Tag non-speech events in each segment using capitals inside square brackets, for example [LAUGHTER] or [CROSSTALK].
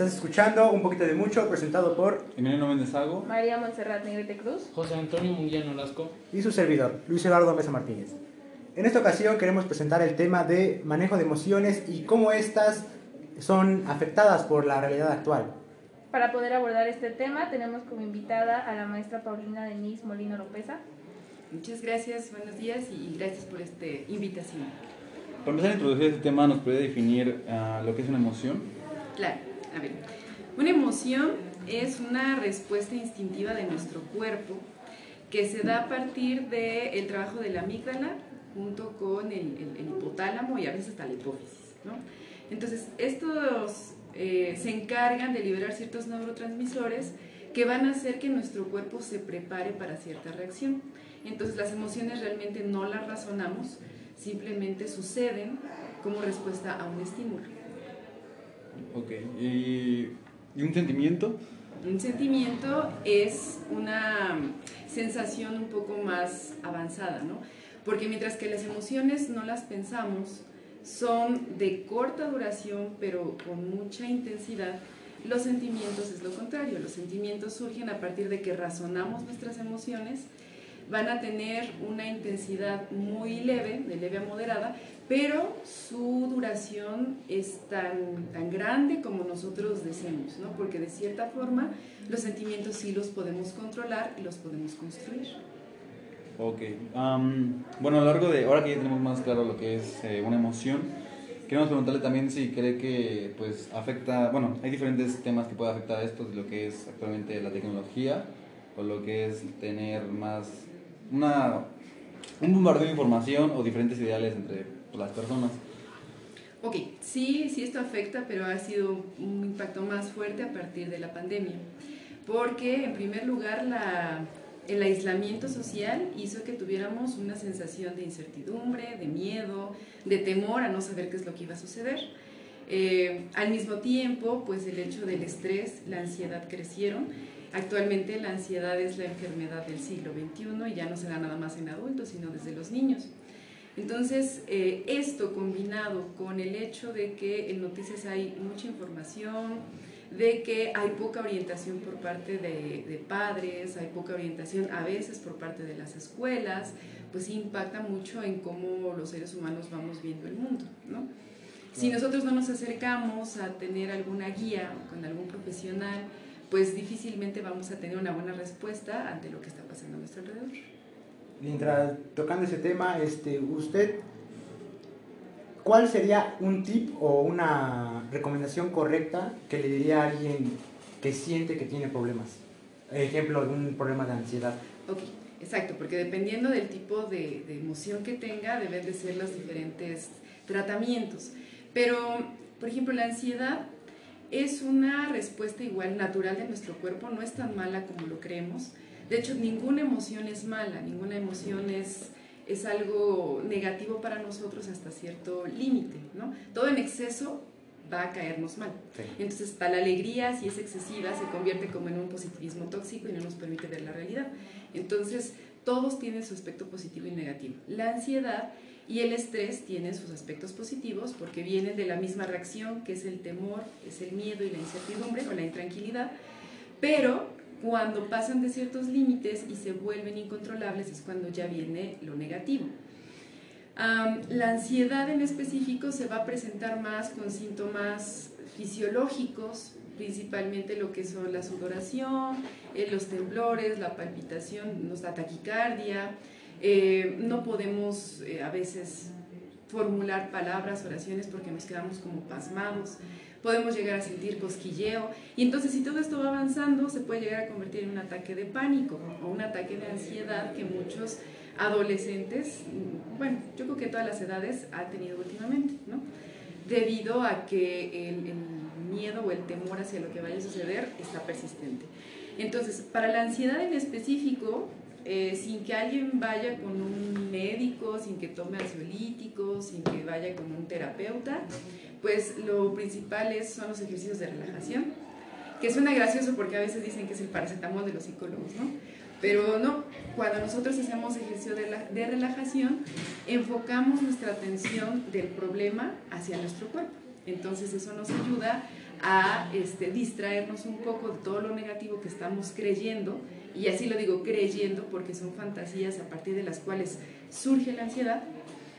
Estás escuchando un poquito de mucho, presentado por Emiliano Méndez Hago. María Montserrat Negrete Cruz. José Antonio Munguía Nolasco. y su servidor, Luis Eduardo Mesa Martínez. En esta ocasión queremos presentar el tema de manejo de emociones y cómo estas son afectadas por la realidad actual. Para poder abordar este tema tenemos como invitada a la maestra Paulina Denise Molino Lopeza. Muchas gracias, buenos días y gracias por esta invitación. Para empezar a introducir este tema, ¿nos puede definir ah, lo que es una emoción? Claro, a ver, una emoción es una respuesta instintiva de nuestro cuerpo que se da a partir del trabajo de la amígdala junto con el hipotálamo y a veces hasta la hipófisis. ¿no? Entonces, estos eh, se encargan de liberar ciertos neurotransmisores que van a hacer que nuestro cuerpo se prepare para cierta reacción. Entonces, las emociones realmente no las razonamos, simplemente suceden como respuesta a un estímulo. Ok. ¿Y, un sentimiento? Un sentimiento es una sensación un poco más avanzada, ¿no? Porque mientras que las emociones no las pensamos, son de corta duración, pero con mucha intensidad, los sentimientos es lo contrario. Los sentimientos surgen a partir de que razonamos nuestras emociones, van a tener una intensidad muy leve, de leve a moderada, pero su duración es tan, tan grande como nosotros deseemos, ¿no? Porque de cierta forma los sentimientos sí los podemos controlar y los podemos construir. Ok. Am, bueno, a lo largo de, ahora que ya tenemos más claro lo que es eh, una emoción, queremos preguntarle también si cree que pues afecta, bueno, hay diferentes temas que puede afectar a esto, lo que es actualmente la tecnología, o lo que es tener más, una, un bombardeo de información o diferentes ideales entre las personas. Ok, sí, sí esto afecta, pero ha sido un impacto más fuerte a partir de la pandemia, porque en primer lugar el aislamiento social hizo que tuviéramos una sensación de incertidumbre, de miedo, de temor a no saber qué es lo que iba a suceder. Eh, al mismo tiempo, pues el hecho del estrés, la ansiedad crecieron. Actualmente la ansiedad es la enfermedad del siglo XXI y ya no se da nada más en adultos, sino desde los niños. Entonces, eh, esto combinado con el hecho de que en noticias hay mucha información, de que hay poca orientación por parte de, de padres, hay poca orientación a veces por parte de las escuelas, pues impacta mucho en cómo los seres humanos vamos viendo el mundo, ¿no? Si nosotros no nos acercamos a tener alguna guía con algún profesional, pues difícilmente vamos a tener una buena respuesta ante lo que está pasando a nuestro alrededor. Mientras tocando ese tema, este, usted, ¿cuál sería un tip o una recomendación correcta que le diría a alguien que siente que tiene problemas? Ejemplo, un problema de ansiedad. Ok, exacto, porque dependiendo del tipo de, de emoción que tenga, deben de ser los diferentes tratamientos. Pero, por ejemplo, la ansiedad es una respuesta igual natural de nuestro cuerpo, no es tan mala como lo creemos. De hecho, ninguna emoción es mala, ninguna emoción es, es algo negativo para nosotros hasta cierto límite, ¿no? Todo en exceso va a caernos mal. Sí. Entonces, para la alegría, si es excesiva, se convierte como en un positivismo tóxico y no nos permite ver la realidad. Entonces, todos tienen su aspecto positivo y negativo. La ansiedad y el estrés tienen sus aspectos positivos porque vienen de la misma reacción, que es el temor, es el miedo y la incertidumbre o la intranquilidad, pero cuando pasan de ciertos límites y se vuelven incontrolables es cuando ya viene lo negativo. Am, la ansiedad en específico se va a presentar más con síntomas fisiológicos, principalmente lo que son la sudoración, eh, los temblores, la palpitación, da taquicardia, eh, no podemos eh, a veces formular palabras, oraciones porque nos quedamos como pasmados, podemos llegar a sentir cosquilleo y entonces si todo esto va avanzando se puede llegar a convertir en un ataque de pánico o un ataque de ansiedad que muchos adolescentes, bueno, yo creo que todas las edades ha tenido últimamente, ¿no? Debido a que el, el miedo o el temor hacia lo que vaya a suceder está persistente. Entonces, para la ansiedad en específico, eh, sin que alguien vaya con un médico, sin que tome ansiolíticos, sin que vaya con un terapeuta, pues lo principal es, son los ejercicios de relajación, que suena gracioso porque a veces dicen que es el paracetamol de los psicólogos, ¿no? Pero no, cuando nosotros hacemos ejercicio de, la- de relajación, enfocamos nuestra atención del problema hacia nuestro cuerpo. Entonces eso nos ayuda a este, distraernos un poco de todo lo negativo que estamos creyendo, y así lo digo creyendo porque son fantasías a partir de las cuales surge la ansiedad,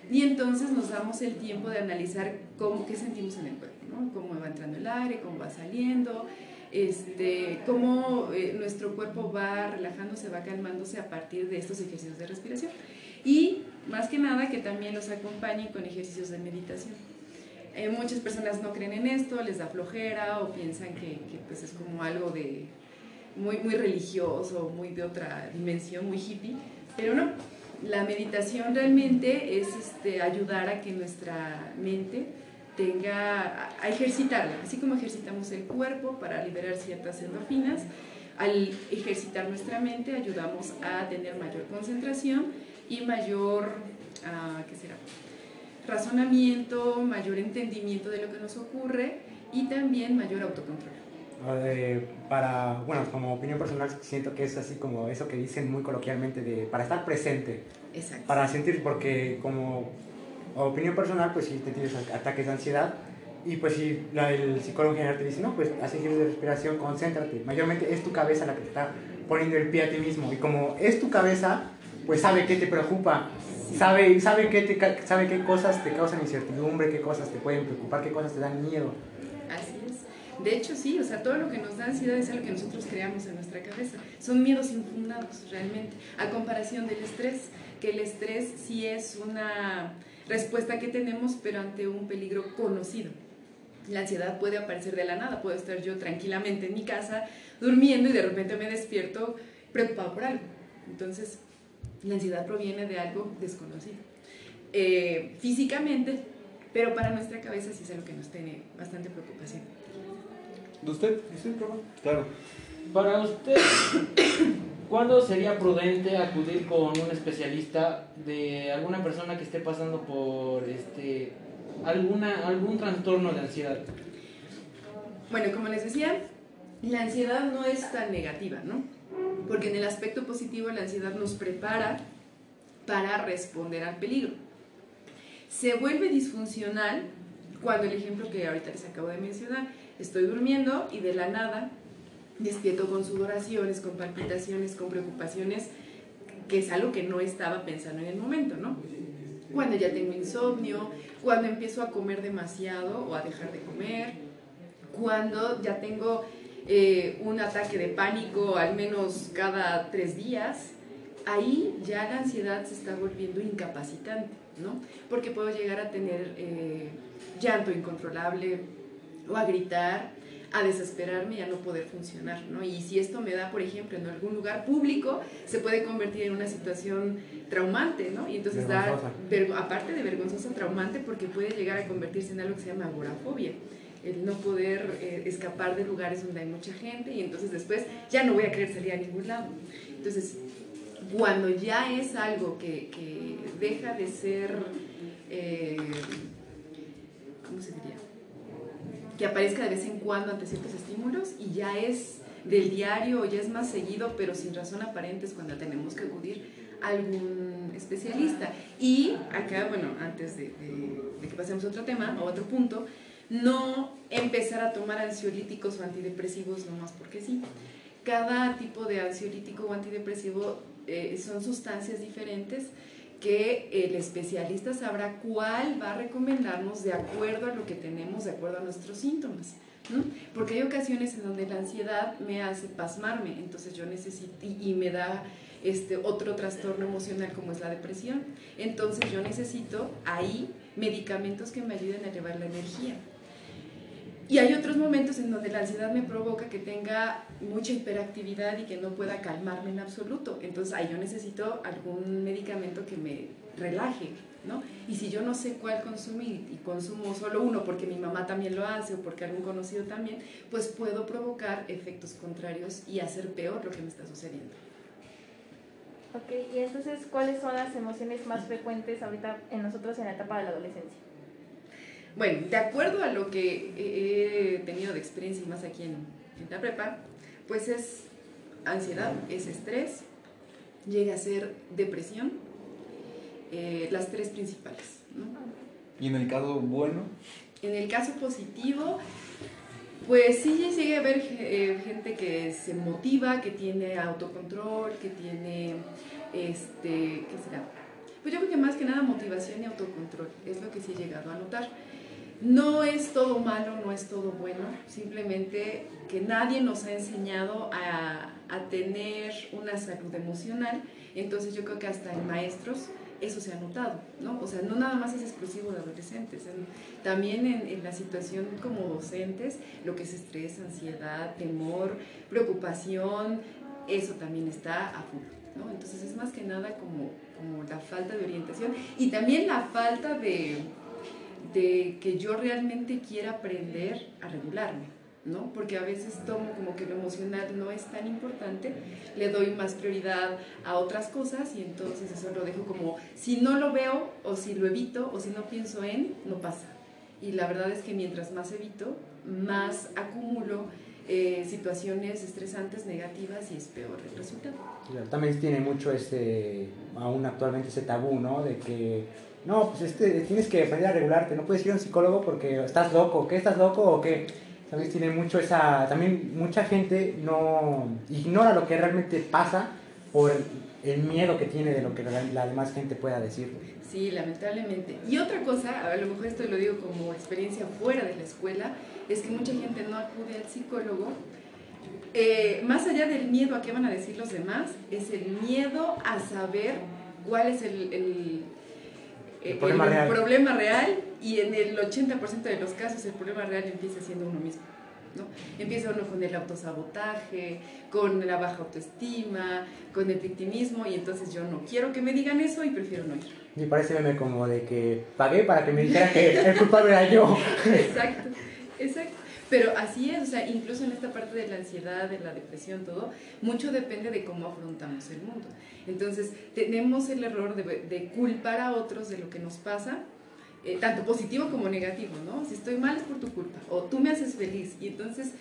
y entonces nos damos el tiempo de analizar cómo, qué sentimos en el cuerpo, ¿no? cómo va entrando el aire, cómo va saliendo, este, cómo eh, nuestro cuerpo va relajándose, va calmándose a partir de estos ejercicios de respiración. Y más que nada que también los acompañen con ejercicios de meditación. Eh, muchas personas no creen en esto, les da flojera o piensan que, pues es como algo de muy, muy religioso, muy de otra dimensión, muy hippie, pero no. La meditación realmente es este, ayudar a que nuestra mente tenga, a ejercitarla, así como ejercitamos el cuerpo para liberar ciertas endorfinas, al ejercitar nuestra mente ayudamos a tener mayor concentración y mayor, uh, ¿qué será? Razonamiento, mayor entendimiento de lo que nos ocurre y también mayor autocontrol. Eh, para, bueno, como opinión personal, siento que es así como eso que dicen muy coloquialmente de para estar presente. Exacto. Para sentir, porque como opinión personal, pues si te tienes ataques de ansiedad y pues si la, el psicólogo general te dice, no, pues haz ejercicios de respiración, concéntrate. Mayormente es tu cabeza la que te está poniendo el pie a ti mismo y como es tu cabeza, pues sabe qué te preocupa, sabe, sabe, qué te, sabe qué cosas te causan incertidumbre, qué cosas te pueden preocupar, qué cosas te dan miedo. Así es. De hecho, sí, o sea, todo lo que nos da ansiedad es algo que nosotros creamos en nuestra cabeza. Son miedos infundados, realmente, a comparación del estrés, que el estrés sí es una respuesta que tenemos, pero ante un peligro conocido. La ansiedad puede aparecer de la nada, puedo estar yo tranquilamente en mi casa durmiendo y de repente me despierto preocupado por algo. Entonces, la ansiedad proviene de algo desconocido. Eh, físicamente, pero para nuestra cabeza sí es algo que nos tiene bastante preocupación. ¿De usted? Sí, Claro. Para usted, ¿cuándo sería prudente acudir con un especialista de alguna persona que esté pasando por este alguna algún trastorno de ansiedad? Bueno, como les decía, la ansiedad no es tan negativa, ¿no? Porque en el aspecto positivo la ansiedad nos prepara para responder al peligro. Se vuelve disfuncional cuando el ejemplo que ahorita les acabo de mencionar, estoy durmiendo y de la nada despierto con sudoraciones, con palpitaciones, con preocupaciones, que es algo que no estaba pensando en el momento, ¿no? Cuando ya tengo insomnio, cuando empiezo a comer demasiado o a dejar de comer, cuando ya tengo eh, un ataque de pánico al menos cada tres días, ahí ya la ansiedad se está volviendo incapacitante, ¿no? Porque puedo llegar a tener eh, llanto incontrolable o a gritar, a desesperarme y a no poder funcionar, ¿no? Y si esto me da, por ejemplo, en algún lugar público, se puede convertir en una situación traumante, ¿no? Y entonces da, aparte de vergonzosa, traumante, porque puede llegar a convertirse en algo que se llama agorafobia el no poder eh, escapar de lugares donde hay mucha gente y entonces después ya no voy a querer salir a ningún lado. Entonces, cuando ya es algo que, que deja de ser, eh, ¿cómo se diría? Que aparezca de vez en cuando ante ciertos estímulos y ya es del diario o ya es más seguido, pero sin razón aparente es cuando tenemos que acudir algún especialista. Y acá, bueno, antes de que pasemos a otro tema, a otro punto, no empezar a tomar ansiolíticos o antidepresivos nomás porque sí. Cada tipo de ansiolítico o antidepresivo eh, son sustancias diferentes que el especialista sabrá cuál va a recomendarnos de acuerdo a lo que tenemos, de acuerdo a nuestros síntomas. ¿no? Porque hay ocasiones en donde la ansiedad me hace pasmarme, entonces yo necesito, y, me da este otro trastorno emocional como es la depresión. Entonces yo necesito ahí medicamentos que me ayuden a elevar la energía. Y hay otros momentos en donde la ansiedad me provoca que tenga mucha hiperactividad y que no pueda calmarme en absoluto. Entonces ahí yo necesito algún medicamento que me relaje, ¿no? Y si yo no sé cuál consumir y consumo solo uno porque mi mamá también lo hace o porque algún conocido también, pues puedo provocar efectos contrarios y hacer peor lo que me está sucediendo. Ok, y entonces, ¿cuáles son las emociones más frecuentes ahorita en nosotros en la etapa de la adolescencia? Bueno, de acuerdo a lo que he tenido de experiencia y más aquí en, en la prepa, pues es ansiedad, es estrés, llega a ser depresión, eh, las tres principales. ¿no? ¿Y en el caso bueno? En el caso positivo, Pues sí, sigue a haber eh, gente que se motiva, que tiene autocontrol, que tiene, este, ¿qué será? Pues yo creo que más que nada motivación y autocontrol, es lo que sí he llegado a notar. No es todo malo, no es todo bueno, simplemente que nadie nos ha enseñado a, a tener una salud emocional, entonces yo creo que hasta en maestros eso se ha notado, ¿no? O sea, no nada más es exclusivo de adolescentes, también en, en, la situación como docentes, lo que es estrés, ansiedad, temor, preocupación, eso también está a full, ¿no? Entonces es más que nada como, como la falta de orientación y también la falta de, de que yo realmente quiera aprender a regularme. ¿no? Porque a veces tomo como que lo emocional no es tan importante, le doy más prioridad a otras cosas y entonces eso lo dejo como, si no lo veo o si lo evito o si no pienso en, no pasa. Y la verdad es que mientras más evito, más acumulo eh, situaciones estresantes, negativas y es peor el resultado. También tiene mucho ese, aún actualmente ese tabú, ¿no? De que no, pues este, tienes que aprender a regularte, no puedes ir a un psicólogo porque estás loco, ¿qué estás loco o qué? También tiene mucho esa, también mucha gente no ignora lo que realmente pasa por el miedo que tiene de lo que la, demás gente pueda decir. Sí, lamentablemente. Y otra cosa, a lo mejor esto lo digo como experiencia fuera de la escuela, es que mucha gente no acude al psicólogo. Eh, más allá del miedo a qué van a decir los demás, es el miedo a saber cuál es el el problema, el real. problema real y en el 80% de los casos el problema real empieza siendo uno mismo. ¿no? Empieza uno con el autosabotaje, con la baja autoestima, con el victimismo y entonces yo no quiero que me digan eso y prefiero no ir. Y parece meme como de que pagué para que me dijeran que el culpable era yo. [LAUGHS] Exacto, exacto. Pero así es, o sea, incluso en esta parte de la ansiedad, de la depresión, todo, mucho depende de cómo afrontamos el mundo. Entonces, tenemos el error de, de culpar a otros de lo que nos pasa, eh, tanto positivo como negativo, ¿no? Si estoy mal es por tu culpa, o tú me haces feliz. Y entonces,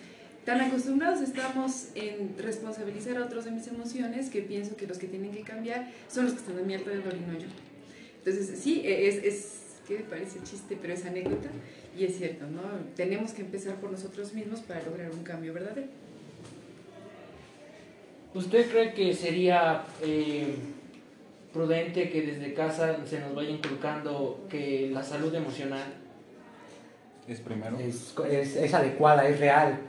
tan acostumbrados estamos en responsabilizar a otros de mis emociones que pienso que los que tienen que cambiar son los que están a mi alrededor y no yo. Entonces, sí, es, es que me parece chiste, pero es anécdota. Y es cierto, ¿no? Tenemos que empezar por nosotros mismos para lograr un cambio verdadero. ¿Usted cree que sería eh, prudente que desde casa se nos vaya inculcando que la salud emocional es primero? Es, es, es adecuada, es real.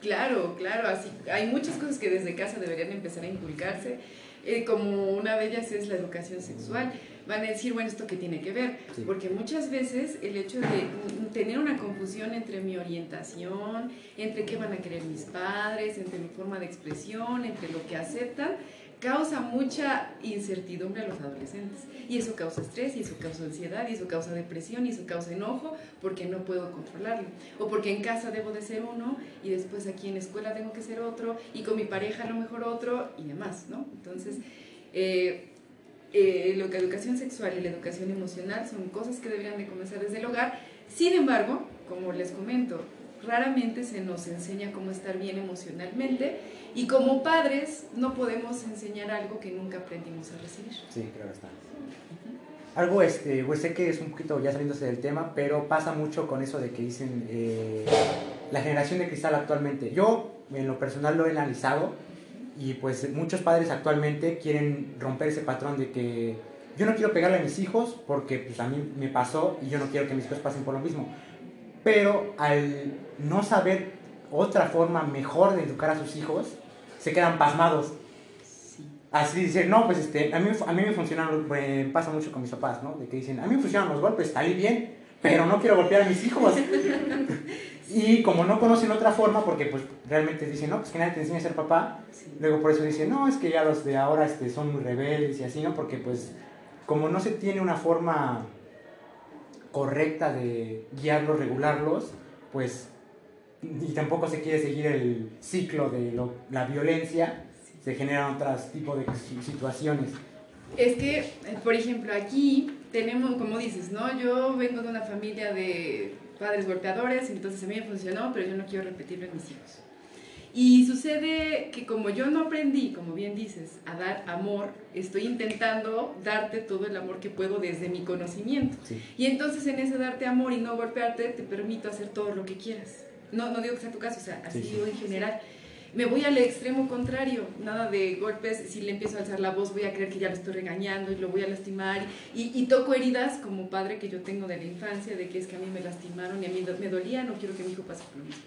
Claro, claro, así hay muchas cosas que desde casa deberían empezar a inculcarse, eh, como una de ellas es la educación sexual. Van a decir, bueno, ¿esto qué tiene que ver? Sí. Porque muchas veces el hecho de tener una confusión entre mi orientación, entre qué van a querer mis padres, entre mi forma de expresión, entre lo que aceptan, causa mucha incertidumbre a los adolescentes. Y eso causa estrés, y eso causa ansiedad, y eso causa depresión, y eso causa enojo, porque no puedo controlarlo. O porque en casa debo de ser uno, y después aquí en la escuela tengo que ser otro, y con mi pareja a lo mejor otro, y demás, ¿no? Entonces, eh, eh, la educación sexual y la educación emocional son cosas que deberían de comenzar desde el hogar. Sin embargo, como les comento, raramente se nos enseña cómo estar bien emocionalmente y como padres no podemos enseñar algo que nunca aprendimos a recibir. Sí, claro está. Algo, este, pues sé que es un poquito ya saliéndose del tema, pero pasa mucho con eso de que dicen eh, la generación de cristal actualmente. Yo, en lo personal, lo he analizado y pues muchos padres actualmente quieren romper ese patrón de que yo no quiero pegarle a mis hijos porque pues a mí me pasó y yo no quiero que mis hijos pasen por lo mismo. Pero al no saber otra forma mejor de educar a sus hijos, se quedan pasmados. Así dicen, no, pues este, a mí, a mí me funcionan, me pasa mucho con mis papás, ¿no? De que dicen, a mí me funcionan los golpes, ahí bien, pero no quiero golpear a mis hijos. [LAUGHS] y como no conocen otra forma, porque pues realmente dicen, no, pues que nadie te enseña a ser papá, Sí. luego por eso dicen, no, es que ya los de ahora este, son muy rebeldes y así, ¿no? Porque pues como no se tiene una forma correcta de guiarlos, regularlos, pues y tampoco se quiere seguir el ciclo de lo- la violencia, se generan otros tipos de si- situaciones. Es que, eh, por ejemplo, aquí tenemos, como dices, ¿no? Yo vengo de una familia de padres golpeadores, entonces a mí me funcionó, pero yo no quiero repetirlo en mis hijos. Y sucede que como yo no aprendí, como bien dices, a dar amor, estoy intentando darte todo el amor que puedo desde mi conocimiento. Sí. Y entonces en ese darte amor y no golpearte, te permito hacer todo lo que quieras. No, no digo que sea tu caso, o sea, así Sí, sí. digo en general. Me voy al extremo contrario, nada de golpes, si le empiezo a alzar la voz voy a creer que ya lo estoy regañando y lo voy a lastimar y, toco heridas como padre que yo tengo de la infancia, de que es que a mí me lastimaron y a mí me dolía, no quiero que mi hijo pase por mismo.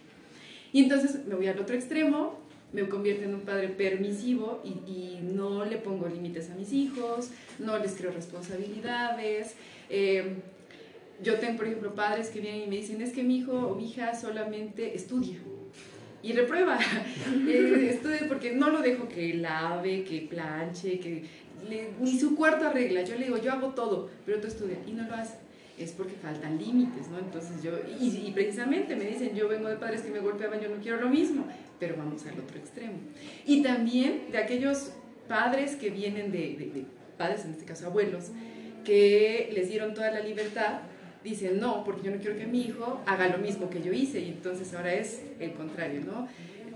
Y entonces me voy al otro extremo, me convierto en un padre permisivo y, y no le pongo límites a mis hijos, no les creo responsabilidades. eh, yo tengo, por ejemplo, padres que vienen y me dicen, es que mi hijo o mi hija solamente estudia y reprueba. [LAUGHS] Eh, estudia porque no lo dejo que lave, que planche, que le- ni su cuarto arregla. Yo le digo, yo hago todo, pero tú estudia y no lo hace. Es porque faltan límites, ¿no? Entonces yo, y, y precisamente me dicen, yo vengo de padres que me golpeaban, yo no quiero lo mismo, pero vamos al otro extremo. Y también de aquellos padres que vienen de, de- de padres, en este caso abuelos, que les dieron toda la libertad, dicen no, porque yo no quiero que mi hijo haga lo mismo que yo hice y entonces ahora es el contrario, ¿no?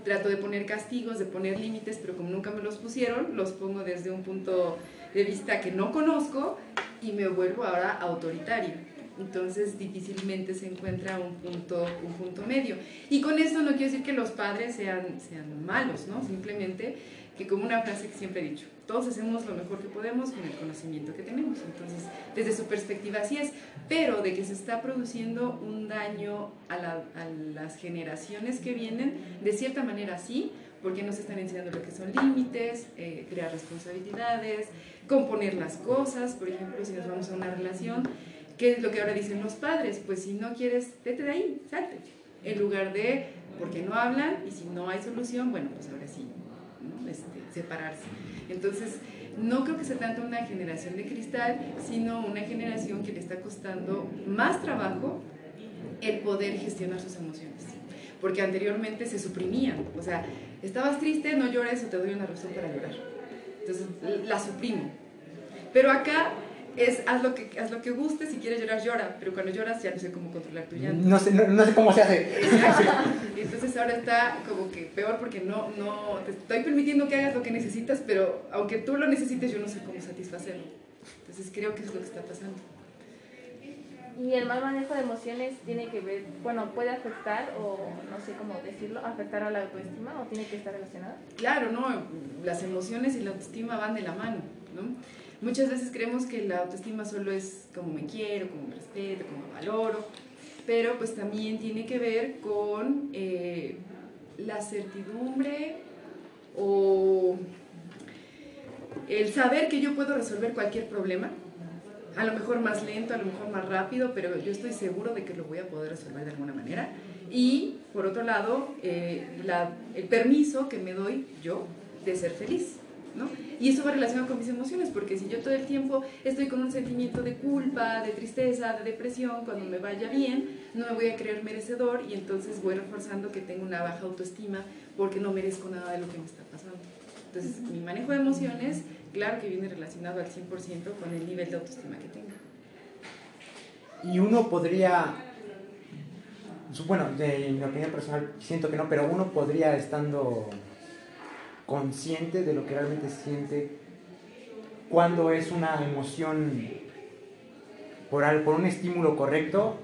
Trato de poner castigos, de poner límites, pero como nunca me los pusieron, los pongo desde un punto de vista que no conozco y me vuelvo ahora autoritario. Entonces difícilmente se encuentra un punto, un punto medio. Y con esto no quiero decir que los padres sean, sean malos, ¿no? Simplemente que como una frase que siempre he dicho, todos hacemos lo mejor que podemos con el conocimiento que tenemos. Entonces, desde su perspectiva así es, pero de que se está produciendo un daño a, la- a las generaciones que vienen, de cierta manera sí, porque nos están enseñando lo que son límites, eh, crear responsabilidades, componer las cosas, por ejemplo, si nos vamos a una relación, ¿qué es lo que ahora dicen los padres? Pues si no quieres, vete de ahí, salte. En lugar de, porque no hablan y si no hay solución, bueno, pues ahora sí, ¿no? Este, separarse. Entonces, no creo que sea tanto una generación de cristal, sino una generación que le está costando más trabajo el poder gestionar sus emociones. Porque anteriormente se suprimían. O sea, estabas triste, no llores o te doy una razón para llorar. Entonces, la suprimo. Pero acá es haz lo que, haz lo que guste, si quieres llorar, llora. Pero cuando lloras ya no sé cómo controlar tu llanto. No sé, no, no sé cómo se hace. Y entonces ahora está como que peor porque no, no, te estoy permitiendo que hagas lo que necesitas, pero aunque tú lo necesites, yo no sé cómo satisfacerlo. Entonces creo que es lo que está pasando. Y el mal manejo de emociones tiene que ver, bueno, puede afectar, o no sé cómo decirlo, afectar a la autoestima o tiene que estar relacionado. Claro, ¿no? Las emociones y la autoestima van de la mano, ¿no? Muchas veces creemos que la autoestima solo es como me quiero, como me respeto, como valoro, pero pues también tiene que ver con eh, la certidumbre o el saber que yo puedo resolver cualquier problema, a lo mejor más lento, a lo mejor más rápido, pero yo estoy seguro de que lo voy a poder resolver de alguna manera. Y por otro lado, eh, el permiso que me doy yo de ser feliz. ¿no? Y eso va relacionado con mis emociones, porque si yo todo el tiempo estoy con un sentimiento de culpa, de tristeza, de depresión, cuando me vaya bien, no me voy a creer merecedor y entonces voy reforzando que tengo una baja autoestima porque no merezco nada de lo que me está pasando. Entonces, mi manejo de emociones, claro que viene relacionado al 100% con el nivel de autoestima que tengo. Y uno podría, bueno, de mi opinión personal, siento que no, pero uno podría estando consciente de lo que realmente siente cuando es una emoción por, por un estímulo correcto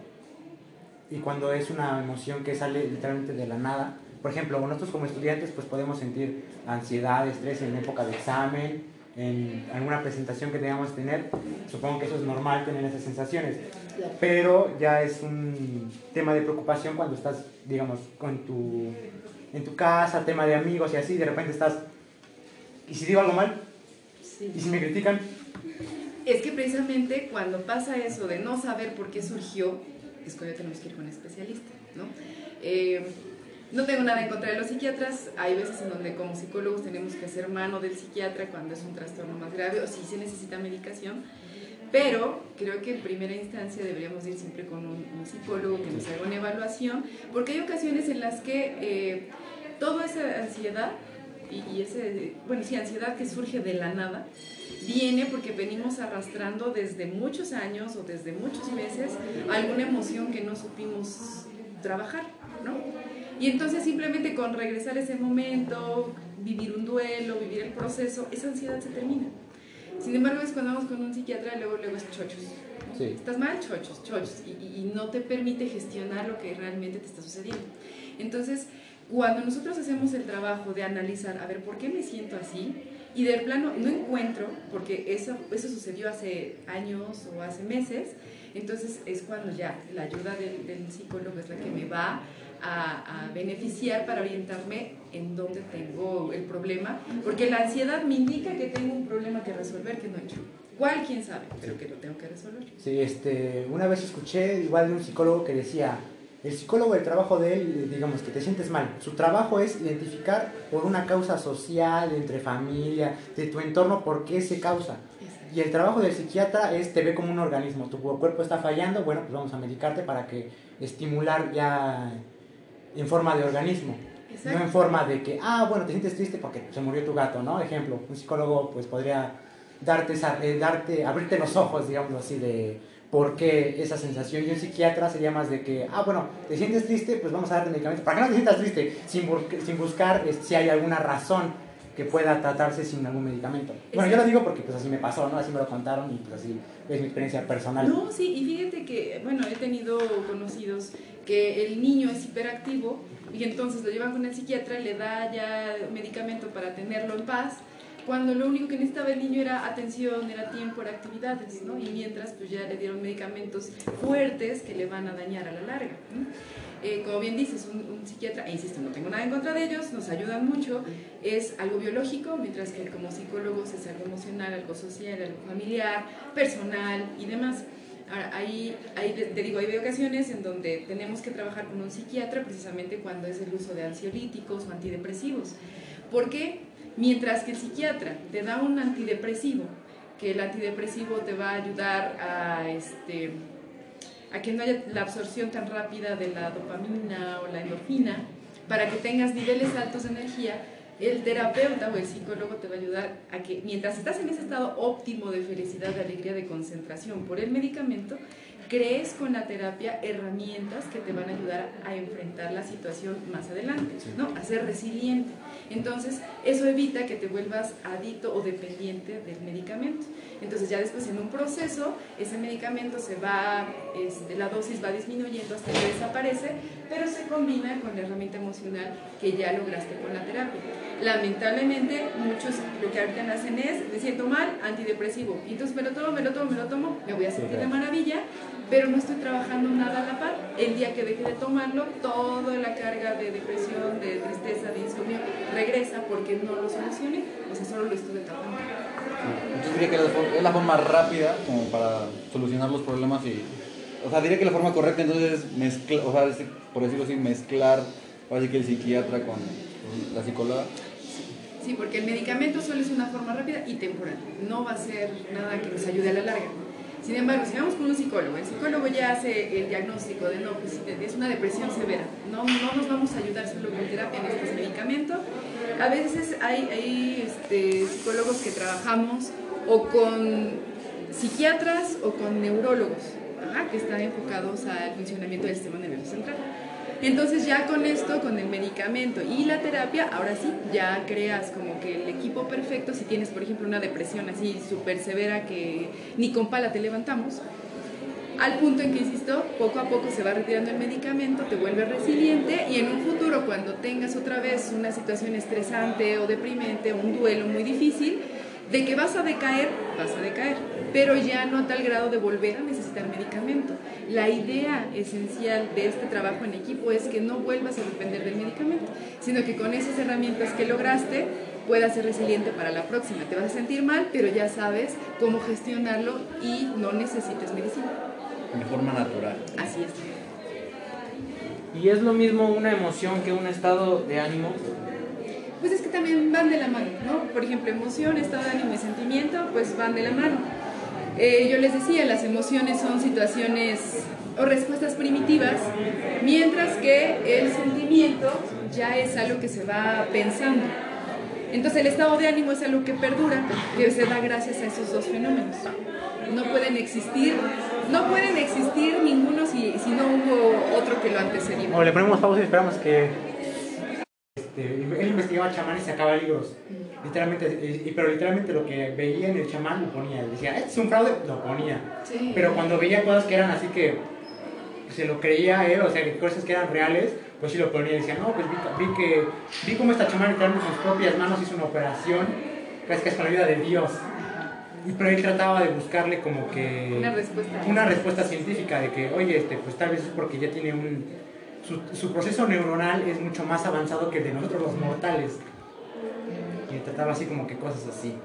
y cuando es una emoción que sale literalmente de la nada. Por ejemplo, nosotros como estudiantes pues podemos sentir ansiedad, estrés en época de examen, en alguna presentación que tengamos que tener. Supongo que eso es normal tener esas sensaciones pero ya es un tema de preocupación cuando estás, digamos, con tu, en tu casa, tema de amigos y así, de repente estás, ¿y si digo algo mal? Sí. ¿Y si me critican? Es que precisamente cuando pasa eso de no saber por qué surgió, es cuando tenemos que ir con un especialista, ¿no? Eh, no tengo nada en contra de los psiquiatras, hay veces en donde como psicólogos tenemos que hacer mano del psiquiatra cuando es un trastorno más grave o si se necesita medicación, pero creo que en primera instancia deberíamos ir siempre con un, psicólogo que nos haga una evaluación, porque hay ocasiones en las que eh, toda esa ansiedad y, ese, bueno, sí, ansiedad que surge de la nada, viene porque venimos arrastrando desde muchos años o desde muchos meses alguna emoción que no supimos trabajar, ¿no? Y entonces simplemente con regresar ese momento, vivir un duelo, vivir el proceso, esa ansiedad se termina. Sin embargo, es cuando vamos con un psiquiatra, luego, luego es chochos. Sí. Estás mal, chochos, chochos. Y, y- y no te permite gestionar lo que realmente te está sucediendo. Entonces, cuando nosotros hacemos el trabajo de analizar, a ver, ¿por qué me siento así? Y del plano no encuentro, porque eso, eso sucedió hace años o hace meses, entonces es cuando ya la ayuda del, del psicólogo es la que me va a, a, beneficiar para orientarme en dónde tengo el problema, porque la ansiedad me indica que tengo un problema que resolver que no he hecho. ¿Cuál? ¿Quién sabe? Pero que lo tengo que resolver. Sí, este, una vez escuché igual de un psicólogo que decía, el psicólogo, el trabajo de él, digamos que te sientes mal. Su trabajo es identificar por una causa social, entre familia, de tu entorno, por qué se causa. Y el trabajo del psiquiatra es te ve como un organismo. Tu cuerpo está fallando, bueno, pues vamos a medicarte para que estimular ya en forma de organismo. Exacto. No en forma de que, ah, bueno, te sientes triste porque se murió tu gato, ¿no? Ejemplo, un psicólogo pues podría darte, eh, darte abrirte los ojos, digamos así, de por qué esa sensación. Y un psiquiatra sería más de que, ah, bueno, te sientes triste, pues vamos a darte medicamentos. Para que no te sientas triste, sin, sin buscar eh, si hay alguna razón que pueda tratarse sin algún medicamento. Bueno, yo lo digo porque pues así me pasó, ¿no? Así me lo contaron y pues así es mi experiencia personal. No, sí, y fíjate que, bueno, he tenido conocidos que el niño es hiperactivo y entonces lo llevan con el psiquiatra, le da ya medicamento para tenerlo en paz, cuando lo único que necesitaba el niño era atención, era tiempo, era actividades, ¿no? Y mientras pues ya le dieron medicamentos fuertes que le van a dañar a la larga. Eh, como bien dices, un, un, psiquiatra, e insisto, no tengo nada en contra de ellos, nos ayudan mucho, es algo biológico, mientras que como psicólogos es algo emocional, algo social, algo familiar, personal y demás. Ahora, hay, hay, te digo, hay ocasiones en donde tenemos que trabajar con un psiquiatra precisamente cuando es el uso de ansiolíticos o antidepresivos. ¿Por qué? Mientras que el psiquiatra te da un antidepresivo, que el antidepresivo te va a ayudar a, este, a que no haya la absorción tan rápida de la dopamina o la endorfina, para que tengas niveles altos de energía, el terapeuta o el psicólogo te va a ayudar a que mientras estás en ese estado óptimo de felicidad, de alegría, de concentración por el medicamento, crees con la terapia herramientas que te van a ayudar a enfrentar la situación más adelante, ¿no? A ser resiliente. Entonces, eso evita que te vuelvas adicto o dependiente del medicamento. Entonces, ya después en un proceso, ese medicamento se va, este, la dosis va disminuyendo hasta que desaparece, pero se combina con la herramienta emocional que ya lograste con la terapia. Lamentablemente, muchos lo que ahorita hacen es, me siento mal, antidepresivo, entonces me lo tomo, me lo tomo, me lo tomo, me voy a sentir de maravilla, pero no estoy trabajando nada a la par. El día que deje de tomarlo, toda la carga de depresión, de tristeza, de insomnio regresa porque no lo solucioné, o sea, solo lo estuve tratando. Entonces diría que es la forma rápida como para solucionar los problemas y... O sea, diría que la forma correcta entonces es mezclar, o sea, por decirlo así, mezclar, así que el psiquiatra con la psicóloga. Sí, porque el medicamento solo es una forma rápida y temporal. No va a ser nada que nos ayude a la larga. Sin embargo, si vamos con un psicólogo, el psicólogo ya hace el diagnóstico de no, pues es una depresión severa, no, no nos vamos a ayudar solo con terapia en este medicamento. A veces hay, hay este, psicólogos que trabajamos o con psiquiatras o con neurólogos, que están enfocados al funcionamiento del sistema nervioso central. Entonces ya con esto, con el medicamento y la terapia, ahora sí, ya creas como que el equipo perfecto, si tienes por ejemplo una depresión así súper severa que ni con pala te levantamos, al punto en que, insisto, poco a poco se va retirando el medicamento, te vuelve resiliente y en un futuro cuando tengas otra vez una situación estresante o deprimente, un duelo muy difícil, de que vas a decaer, vas a decaer, pero ya no a tal grado de volver a necesitar medicamento. La idea esencial de este trabajo en equipo es que no vuelvas a depender del medicamento, sino que con esas herramientas que lograste puedas ser resiliente para la próxima. Te vas a sentir mal, pero ya sabes cómo gestionarlo y no necesites medicina. De forma natural. Así es. ¿Y es lo mismo una emoción que un estado de ánimo? Pues es que también van de la mano, ¿no? Por ejemplo, emoción, estado de ánimo y sentimiento, pues van de la mano. Eh, yo les decía, las emociones son situaciones o respuestas primitivas, mientras que el sentimiento ya es algo que se va pensando. Entonces el estado de ánimo es algo que perdura, que se da gracias a esos dos fenómenos. No pueden existir, no pueden existir ninguno si, si no hubo otro que lo antecedió. O le ponemos pausa y esperamos que este, él investigaba chamán y sacaba libros. Literalmente, pero literalmente lo que veía en el chamán lo ponía. Decía, este es un fraude, lo ponía. Pero cuando veía cosas que eran así que se lo creía él, o sea, cosas que eran reales, pues sí lo ponía y decía, no, pues vi, vi que, vi cómo esta chama literalmente con sus propias manos hizo una operación, casi que es con la ayuda de Dios. Y pero él trataba de buscarle como que Una respuesta. una respuesta científica de que, oye, este, pues tal vez es porque ya tiene un... Su, su proceso neuronal es mucho más avanzado que el de nosotros los mortales. Y trataba así como que cosas así.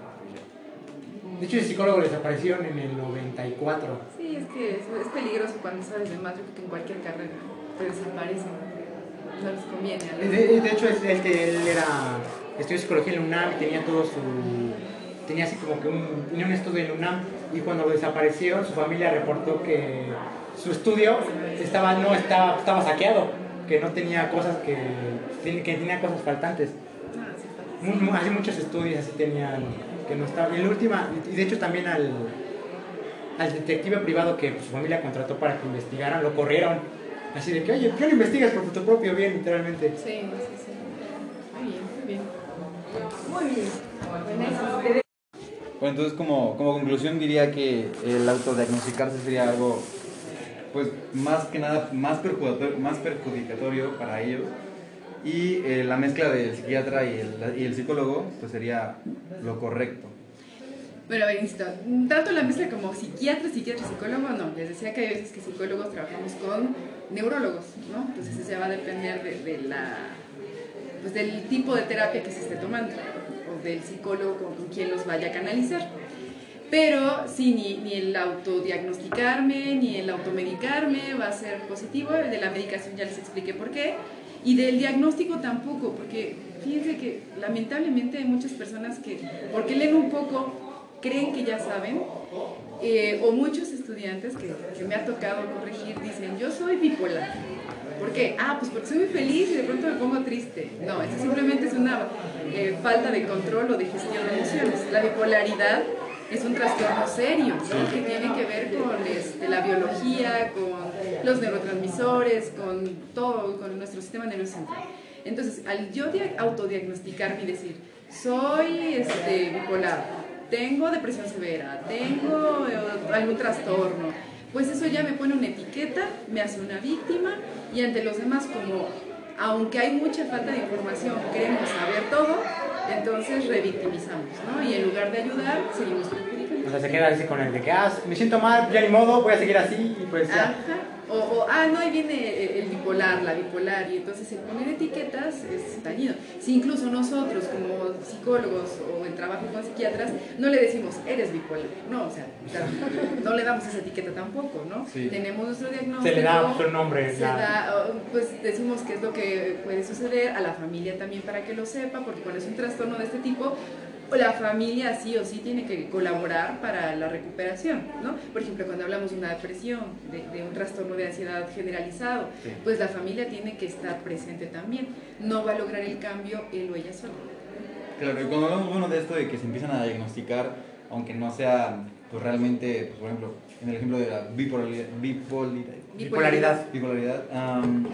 De hecho, el psicólogo desaparecieron en el 94. Sí, es que es, es peligroso cuando sabes de más, yo creo que en cualquier carrera te desaparecen. No les conviene a los- De, de hecho, es el que él era... Estudió psicología en la UNAM y tenía todo su... Tenía así como que un, tenía un estudio en la UNAM y cuando lo desaparecieron su familia reportó que su estudio estaba, no estaba, estaba saqueado, que no tenía cosas que... que tenía cosas faltantes. Así muchos estudios así tenían que no estaban. Y la última, y de hecho también al, al detective privado que pues, su familia contrató para que investigaran, lo corrieron. Así de que, oye, ¿por qué no investigas por tu propio bien, literalmente? Sí, sí, sí. Muy bien, muy bien. Muy bien. Bueno, Bueno, entonces como, como conclusión diría que el autodiagnosticarse sería algo, pues más que nada, más perjudicatorio, más perjudicatorio para ellos. Y eh, la mezcla del psiquiatra y el, y el psicólogo, pues sería lo correcto. Bueno, a ver, tanto la mezcla como psiquiatra, psiquiatra psicólogo, no. Les decía que hay veces que psicólogos trabajamos con neurólogos, ¿no? Entonces eso ya va a depender de, de la, pues, del tipo de terapia que se esté tomando o del psicólogo con quien los vaya a canalizar. Pero sí, ni, ni el autodiagnosticarme, ni el automedicarme va a ser positivo. El de la medicación ya les expliqué por qué. Y del diagnóstico tampoco, porque fíjense que lamentablemente hay muchas personas que, porque leen un poco, creen que ya saben, eh, o muchos estudiantes que, que me ha tocado corregir dicen, yo soy bipolar. ¿Por qué? Ah, pues porque soy muy feliz y de pronto me pongo triste. No, eso simplemente es una eh, falta de control o de gestión de emociones. La bipolaridad es un trastorno serio, ¿no? que tiene que ver con este, la biología, con los neurotransmisores, con todo, con nuestro sistema nervioso central. Entonces, al yo dia- autodiagnosticarme y decir, soy este, bipolar, tengo depresión severa, tengo eh, algún trastorno, pues eso ya me pone una etiqueta, me hace una víctima y ante los demás como, aunque hay mucha falta de información, queremos saber todo, entonces revictimizamos, ¿no? Y en lugar de ayudar, seguimos perjudicando. O sea, se queda así con el de que, ah, me siento mal, ya ni modo, voy a seguir así y pues ya. Ajá. O, o, ah, no, ahí viene el, el bipolar, la bipolar, y entonces el poner etiquetas es dañino. Si incluso nosotros, como psicólogos o en trabajo con psiquiatras, no le decimos, eres bipolar, no, o sea, [LAUGHS] no le damos esa etiqueta tampoco, ¿no? Sí. Tenemos nuestro diagnóstico. Se le da su nombre. se da, pues decimos qué es lo que puede suceder a la familia también para que lo sepa, porque cuando es un trastorno de este tipo, la familia sí o sí tiene que colaborar para la recuperación, ¿no? Por ejemplo, cuando hablamos de una depresión, de, de un trastorno de ansiedad generalizado, Sí. pues la familia tiene que estar presente también. No va a lograr el cambio él o ella solo. Claro, y cuando hablamos bueno, de esto de que se empiezan a diagnosticar, aunque no sea pues, realmente, pues, por ejemplo, en el ejemplo de la bipolaridad, bipolaridad, Bipolaridad. bipolaridad am,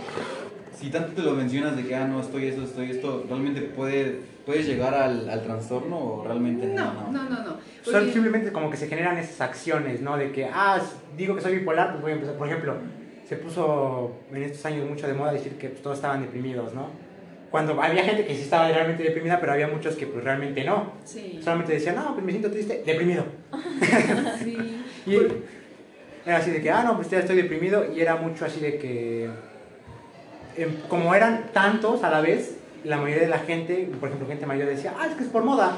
si tanto te lo mencionas de que, ah, no, estoy eso, estoy esto, ¿realmente puede, puedes llegar al, al trastorno o realmente no? No, no, no, Porque- simplemente como que se generan esas acciones, ¿no? De que, ah, digo que soy bipolar, pues voy a empezar. Por ejemplo, se puso en estos años mucho de moda decir que pues, todos estaban deprimidos, ¿no? Cuando había gente que sí estaba realmente deprimida, pero había muchos que pues realmente no. Sí. Solamente decían, no, pues me siento triste, deprimido. [LAUGHS] sí. [LAUGHS] Y era así de que, ah, no, pues ya estoy deprimido. Y era mucho así de que, em, como eran tantos a la vez, la mayoría de la gente, por ejemplo, gente mayor decía, ah, es que es por moda.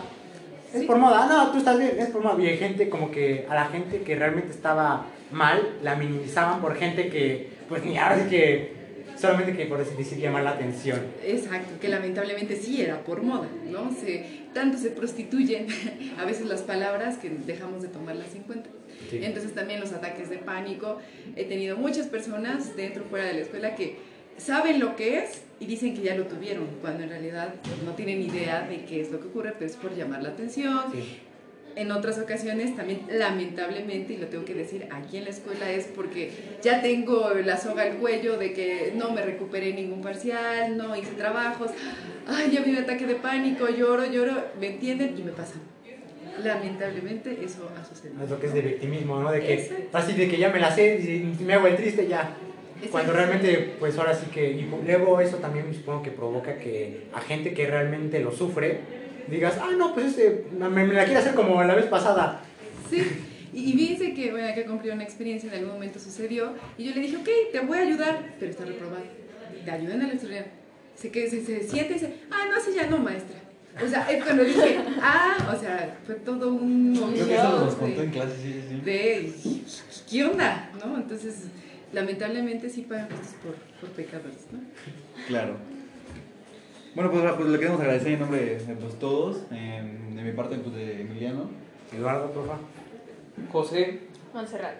Es Sí. por moda, no, tú estás bien, es por moda. Y hay gente como que, a la gente que realmente estaba mal, la minimizaban por gente que, pues ni ahora sí que, solamente que por decir llamar la atención. Exacto, que lamentablemente sí era por moda, ¿no? Se, tanto se prostituyen [LAUGHS] a veces las palabras que dejamos de tomarlas en cuenta. Sí. Entonces también los ataques de pánico. He tenido muchas personas dentro fuera de la escuela que saben lo que es y dicen que ya lo tuvieron, cuando en realidad no tienen idea de qué es lo que ocurre, pero es por llamar la atención. Sí. En otras ocasiones también, lamentablemente, y lo tengo que decir aquí en la escuela, es porque ya tengo la soga al cuello de que no me recuperé ningún parcial, no hice trabajos, ay, ya vi un ataque de pánico, lloro, lloro, ¿me entienden? Y me pasa. Lamentablemente eso ha sucedido. Es lo que es de victimismo, ¿no? De que, Exacto. así de que ya me la sé, me hago el triste, ya. Cuando realmente, pues ahora sí que, y luego eso también supongo que provoca que a gente que realmente lo sufre, digas, ah, no, pues este, me, me la quiere hacer como la vez pasada. Sí, y, y fíjense que, bueno, que cumplió una experiencia, en algún momento sucedió, y yo le dije, ok, te voy a ayudar, pero está reprobado. Te ayudan a la extraordinaria. Se, que, se, se siente y dice, ah, no, sí, ya no, maestra. O sea, es cuando dije, ah, o sea, fue todo un Creo que eso nos contó de- en clase, sí, sí. de ¿qué onda? ¿no? Entonces, lamentablemente sí pagan justos por, por pecadores, ¿no? Claro. Bueno, pues, pues le queremos agradecer en nombre de pues, todos, em, de mi parte pues, de Emiliano. Eduardo, por favor. José, Montserrat.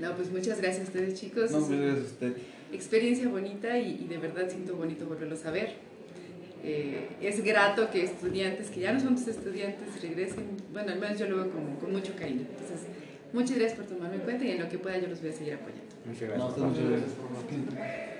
No, pues muchas gracias a ustedes chicos. No, Es pues una es usted. experiencia bonita y, y de verdad siento bonito volverlos a ver. Eh, es grato que estudiantes que ya no son tus estudiantes regresen. Bueno, al menos yo lo veo con, con mucho cariño. Entonces, muchas gracias por tomarme en cuenta y en lo que pueda yo los voy a seguir apoyando. Muchas No, gracias. usted muchas.